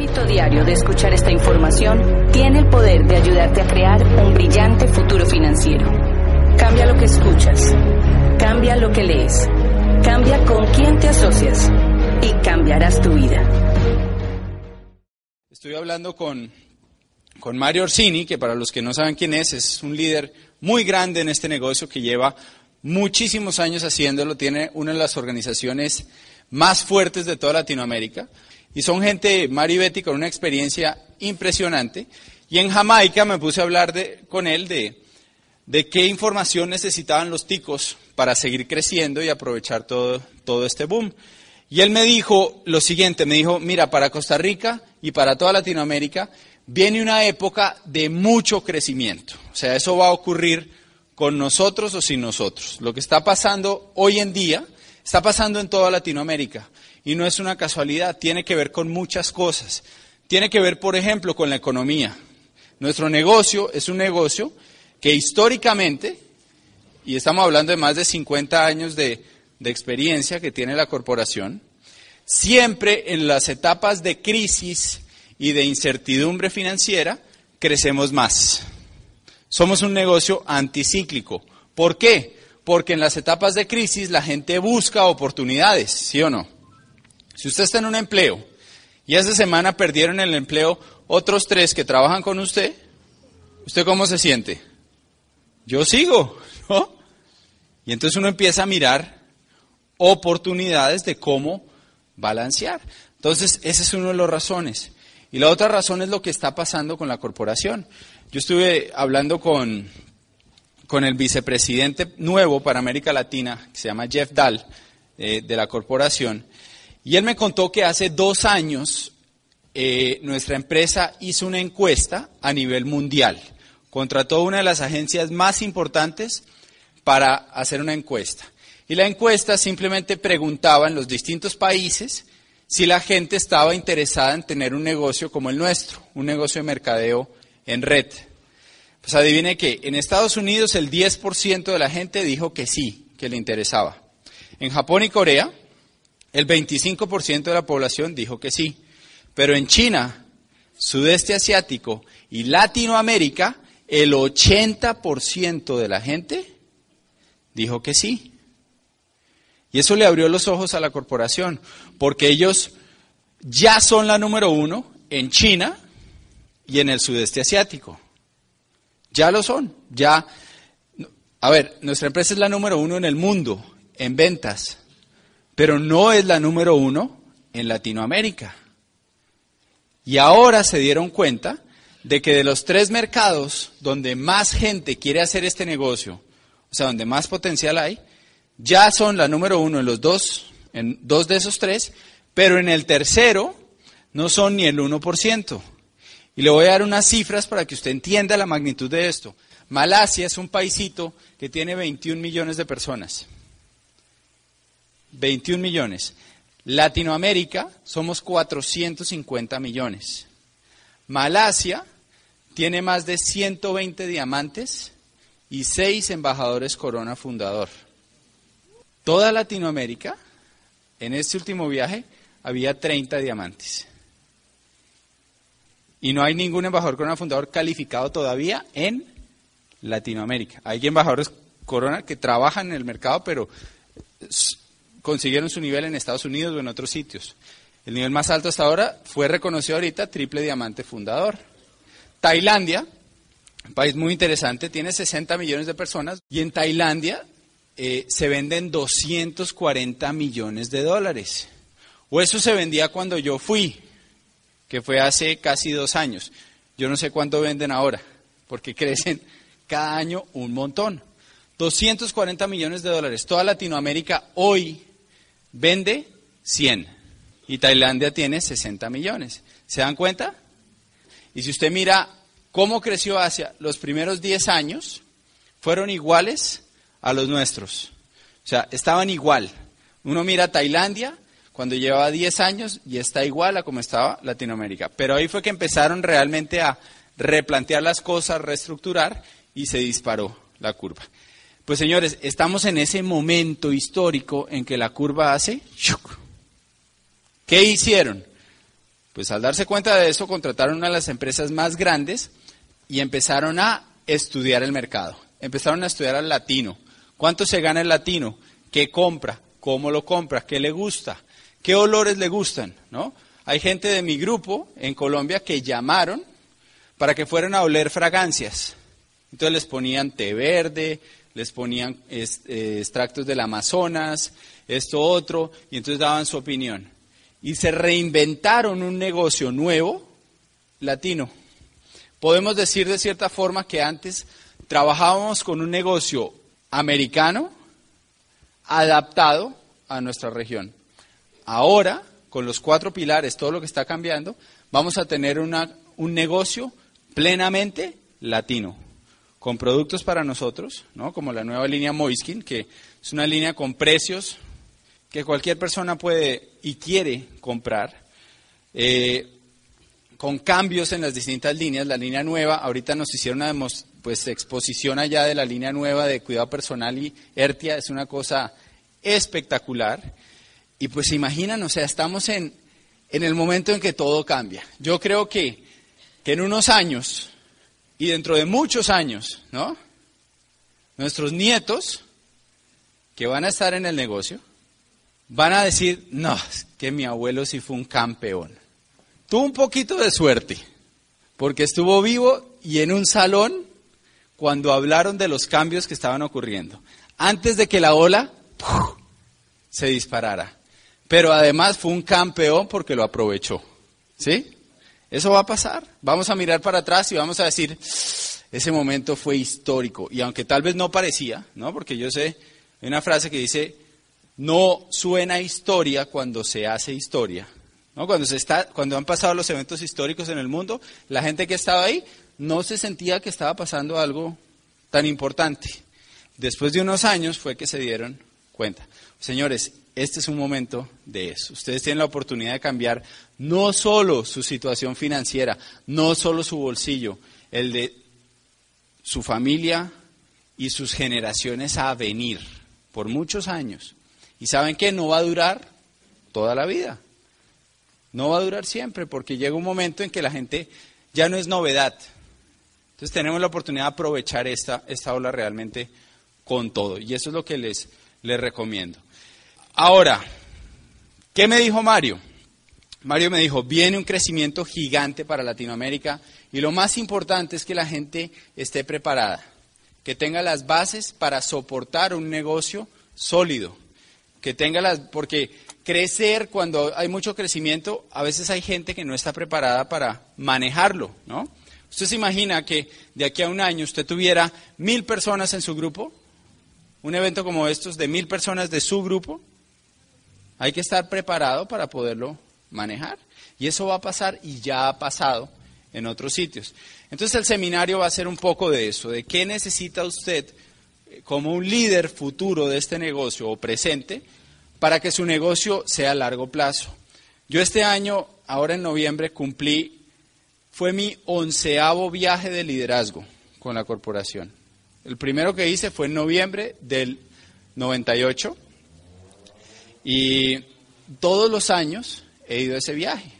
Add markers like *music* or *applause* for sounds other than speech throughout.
hábito diario de escuchar esta información tiene el poder de ayudarte a crear un brillante futuro financiero. Cambia lo que escuchas. Cambia lo que lees. Cambia con quién te asocias. Y cambiarás tu vida. Estoy hablando con, con Mario Orsini, que para los que no saben quién es, es un líder muy grande en este negocio que lleva muchísimos años haciéndolo. Tiene una de las organizaciones más fuertes de toda Latinoamérica. Y son gente, Mario y Betty, con una experiencia impresionante. Y en Jamaica me puse a hablar de, con él de, de qué información necesitaban los ticos para seguir creciendo y aprovechar todo, todo este boom. Y él me dijo lo siguiente, me dijo, mira, para Costa Rica y para toda Latinoamérica viene una época de mucho crecimiento. O sea, eso va a ocurrir con nosotros o sin nosotros. Lo que está pasando hoy en día está pasando en toda Latinoamérica. Y no es una casualidad, tiene que ver con muchas cosas. Tiene que ver, por ejemplo, con la economía. Nuestro negocio es un negocio que históricamente, y estamos hablando de más de 50 años de, experiencia que tiene la corporación, siempre en las etapas de crisis y de incertidumbre financiera crecemos más. Somos un negocio anticíclico. ¿Por qué? Porque en las etapas de crisis la gente busca oportunidades, ¿sí o no? Si usted está en un empleo y esa semana perdieron el empleo otros tres que trabajan con usted, ¿usted cómo se siente? Yo sigo, *laughs* ¿no? Y entonces uno empieza a mirar oportunidades de cómo balancear. Entonces, esa es una de las razones. Y la otra razón es lo que está pasando con la corporación. Yo estuve hablando con, con el vicepresidente nuevo para América Latina, que se llama Jeff Dahl, eh, de la corporación, y él me contó que hace dos años eh, nuestra empresa hizo una encuesta a nivel mundial. Contrató una de las agencias más importantes para hacer una encuesta. Y la encuesta simplemente preguntaba en los distintos países si la gente estaba interesada en tener un negocio como el nuestro, un negocio de mercadeo en red. Pues adivine que en Estados Unidos el 10% de la gente dijo que sí, que le interesaba. En Japón y Corea el 25% de la población dijo que sí, pero en China, sudeste asiático y Latinoamérica, el 80% de la gente dijo que sí. Y eso le abrió los ojos a la corporación, porque ellos ya son la número uno en China y en el sudeste asiático. Ya lo son, ya. A ver, nuestra empresa es la número uno en el mundo en ventas pero no es la número uno en Latinoamérica. Y ahora se dieron cuenta de que de los tres mercados donde más gente quiere hacer este negocio, o sea, donde más potencial hay, ya son la número uno en los dos, en dos de esos tres, pero en el tercero no son ni el 1%. Y le voy a dar unas cifras para que usted entienda la magnitud de esto. Malasia es un paisito que tiene 21 millones de personas. 21 millones. Latinoamérica somos 450 millones. Malasia tiene más de 120 diamantes y 6 embajadores Corona Fundador. Toda Latinoamérica, en este último viaje, había 30 diamantes. Y no hay ningún embajador Corona Fundador calificado todavía en Latinoamérica. Hay embajadores Corona que trabajan en el mercado, pero consiguieron su nivel en Estados Unidos o en otros sitios. El nivel más alto hasta ahora fue reconocido ahorita triple diamante fundador. Tailandia, un país muy interesante, tiene 60 millones de personas y en Tailandia eh, se venden 240 millones de dólares. O eso se vendía cuando yo fui, que fue hace casi dos años. Yo no sé cuánto venden ahora, porque *laughs* crecen cada año un montón. 240 millones de dólares. Toda Latinoamérica hoy vende 100 y Tailandia tiene 60 millones. ¿Se dan cuenta? Y si usted mira cómo creció Asia, los primeros 10 años fueron iguales a los nuestros. O sea, estaban igual. Uno mira Tailandia cuando llevaba 10 años y está igual a como estaba Latinoamérica. Pero ahí fue que empezaron realmente a replantear las cosas, reestructurar y se disparó la curva. Pues señores, estamos en ese momento histórico en que la curva hace... ¿Qué hicieron? Pues al darse cuenta de eso, contrataron una de las empresas más grandes y empezaron a estudiar el mercado. Empezaron a estudiar al latino. ¿Cuánto se gana el latino? ¿Qué compra? ¿Cómo lo compra? ¿Qué le gusta? ¿Qué olores le gustan? ¿No? Hay gente de mi grupo en Colombia que llamaron para que fueran a oler fragancias. Entonces les ponían té verde, les ponían eh, extractos del Amazonas, esto otro, y entonces daban su opinión. Y se reinventaron un negocio nuevo, latino. Podemos decir de cierta forma que antes trabajábamos con un negocio americano adaptado a nuestra región. Ahora, con los cuatro pilares, todo lo que está cambiando, vamos a tener una, un negocio plenamente latino con productos para nosotros, ¿no? como la nueva línea Moiskin, que es una línea con precios que cualquier persona puede y quiere comprar, eh, con cambios en las distintas líneas. La línea nueva, ahorita nos hicieron una pues, exposición allá de la línea nueva de cuidado personal y ERTIA, es una cosa espectacular. Y pues se imaginan, o sea, estamos en, en el momento en que todo cambia. Yo creo que, que en unos años y dentro de muchos años, ¿no? Nuestros nietos, que van a estar en el negocio, van a decir, no, es que mi abuelo sí fue un campeón. Tuvo un poquito de suerte, porque estuvo vivo y en un salón cuando hablaron de los cambios que estaban ocurriendo, antes de que la ola se disparara. Pero además fue un campeón porque lo aprovechó. ¿Sí? Eso va a pasar. Vamos a mirar para atrás y vamos a decir, ese momento fue histórico. Y aunque tal vez no parecía, ¿no? Porque yo sé, hay una frase que dice, no suena historia cuando se hace historia. ¿no? Cuando, se está, cuando han pasado los eventos históricos en el mundo, la gente que estaba ahí no se sentía que estaba pasando algo tan importante. Después de unos años fue que se dieron cuenta. Señores, este es un momento de eso. Ustedes tienen la oportunidad de cambiar no solo su situación financiera, no solo su bolsillo, el de su familia y sus generaciones a venir por muchos años. Y saben que no va a durar toda la vida. No va a durar siempre porque llega un momento en que la gente ya no es novedad. Entonces tenemos la oportunidad de aprovechar esta, esta ola realmente con todo. Y eso es lo que les, les recomiendo. Ahora, ¿qué me dijo Mario? Mario me dijo, viene un crecimiento gigante para Latinoamérica y lo más importante es que la gente esté preparada, que tenga las bases para soportar un negocio sólido, que tenga las, porque crecer cuando hay mucho crecimiento, a veces hay gente que no está preparada para manejarlo, ¿no? Usted se imagina que de aquí a un año usted tuviera mil personas en su grupo, un evento como estos de mil personas de su grupo, hay que estar preparado para poderlo manejar. Y eso va a pasar y ya ha pasado en otros sitios. Entonces el seminario va a ser un poco de eso, de qué necesita usted eh, como un líder futuro de este negocio o presente para que su negocio sea a largo plazo. Yo este año, ahora en noviembre, cumplí, fue mi onceavo viaje de liderazgo con la corporación. El primero que hice fue en noviembre del 98 y todos los años he ido a ese viaje.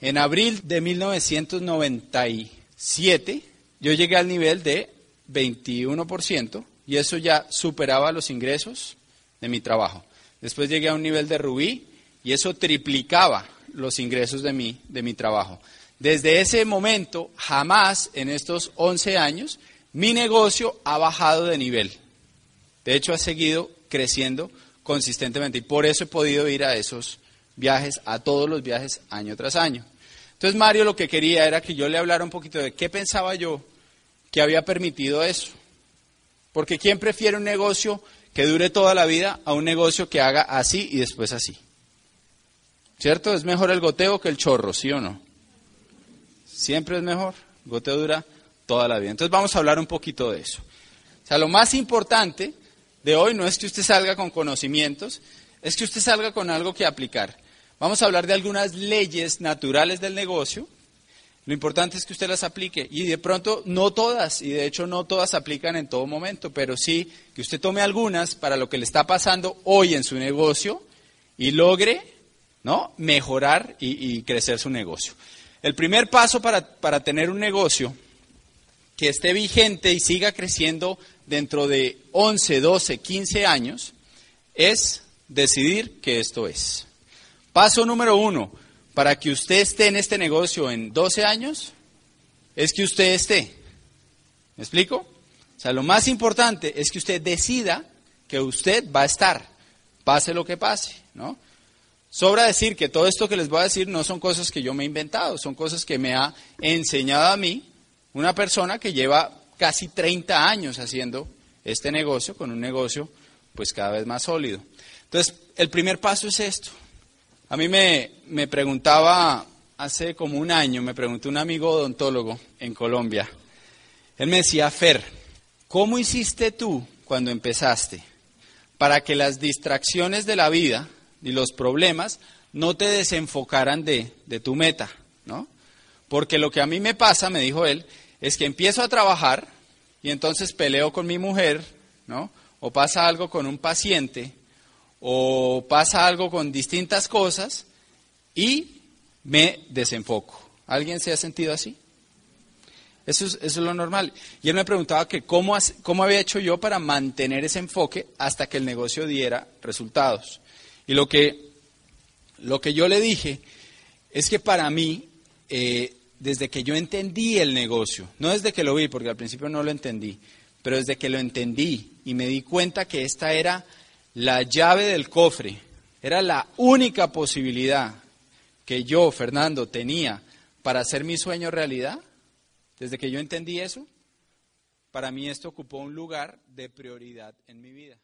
En abril de 1997 yo llegué al nivel de 21% y eso ya superaba los ingresos de mi trabajo. Después llegué a un nivel de rubí y eso triplicaba los ingresos de mi, de mi trabajo. Desde ese momento, jamás en estos 11 años, mi negocio ha bajado de nivel. De hecho, ha seguido creciendo consistentemente y por eso he podido ir a esos viajes, a todos los viajes año tras año. Entonces Mario lo que quería era que yo le hablara un poquito de qué pensaba yo que había permitido eso. Porque ¿quién prefiere un negocio que dure toda la vida a un negocio que haga así y después así? ¿Cierto? Es mejor el goteo que el chorro, ¿sí o no? Siempre es mejor. Goteo dura toda la vida. Entonces vamos a hablar un poquito de eso. O sea, lo más importante de hoy no es que usted salga con conocimientos, es que usted salga con algo que aplicar. Vamos a hablar de algunas leyes naturales del negocio. Lo importante es que usted las aplique y de pronto no todas, y de hecho no todas aplican en todo momento, pero sí que usted tome algunas para lo que le está pasando hoy en su negocio y logre ¿no? Mejorar y, crecer su negocio. El primer paso para, para tener un negocio que esté vigente y siga creciendo dentro de 11, 12, 15 años es decidir que esto es. Paso número uno, para que usted esté en este negocio en 12 años, es que usted esté. ¿Me explico? O sea, lo más importante es que usted decida que usted va a estar, pase lo que pase, ¿no? Sobra decir que todo esto que les voy a decir no son cosas que yo me he inventado, son cosas que me ha enseñado a mí una persona que lleva casi 30 años haciendo este negocio, con un negocio pues cada vez más sólido. Entonces, el primer paso es esto. A mí me, me preguntaba hace como un año, me preguntó un amigo odontólogo en Colombia. Él me decía, Fer, ¿cómo hiciste tú cuando empezaste para que las distracciones de la vida y los problemas no te desenfocaran de, de tu meta? ¿no? Porque lo que a mí me pasa, me dijo él, es que empiezo a trabajar y entonces peleo con mi mujer, ¿no? O pasa algo con un paciente, o pasa algo con distintas cosas y me desenfoco. ¿Alguien se ha sentido así? Eso es, lo normal. Y él me preguntaba que cómo, cómo había hecho yo para mantener ese enfoque hasta que el negocio diera resultados. Y lo que, lo que yo le dije es que para mí eh, desde que yo entendí el negocio, no desde que lo vi, porque al principio no lo entendí, pero desde que lo entendí y me di cuenta que esta era la llave del cofre, era la única posibilidad que yo, Fernando, tenía para hacer mi sueño realidad, desde que yo entendí eso, para mí esto ocupó un lugar de prioridad en mi vida.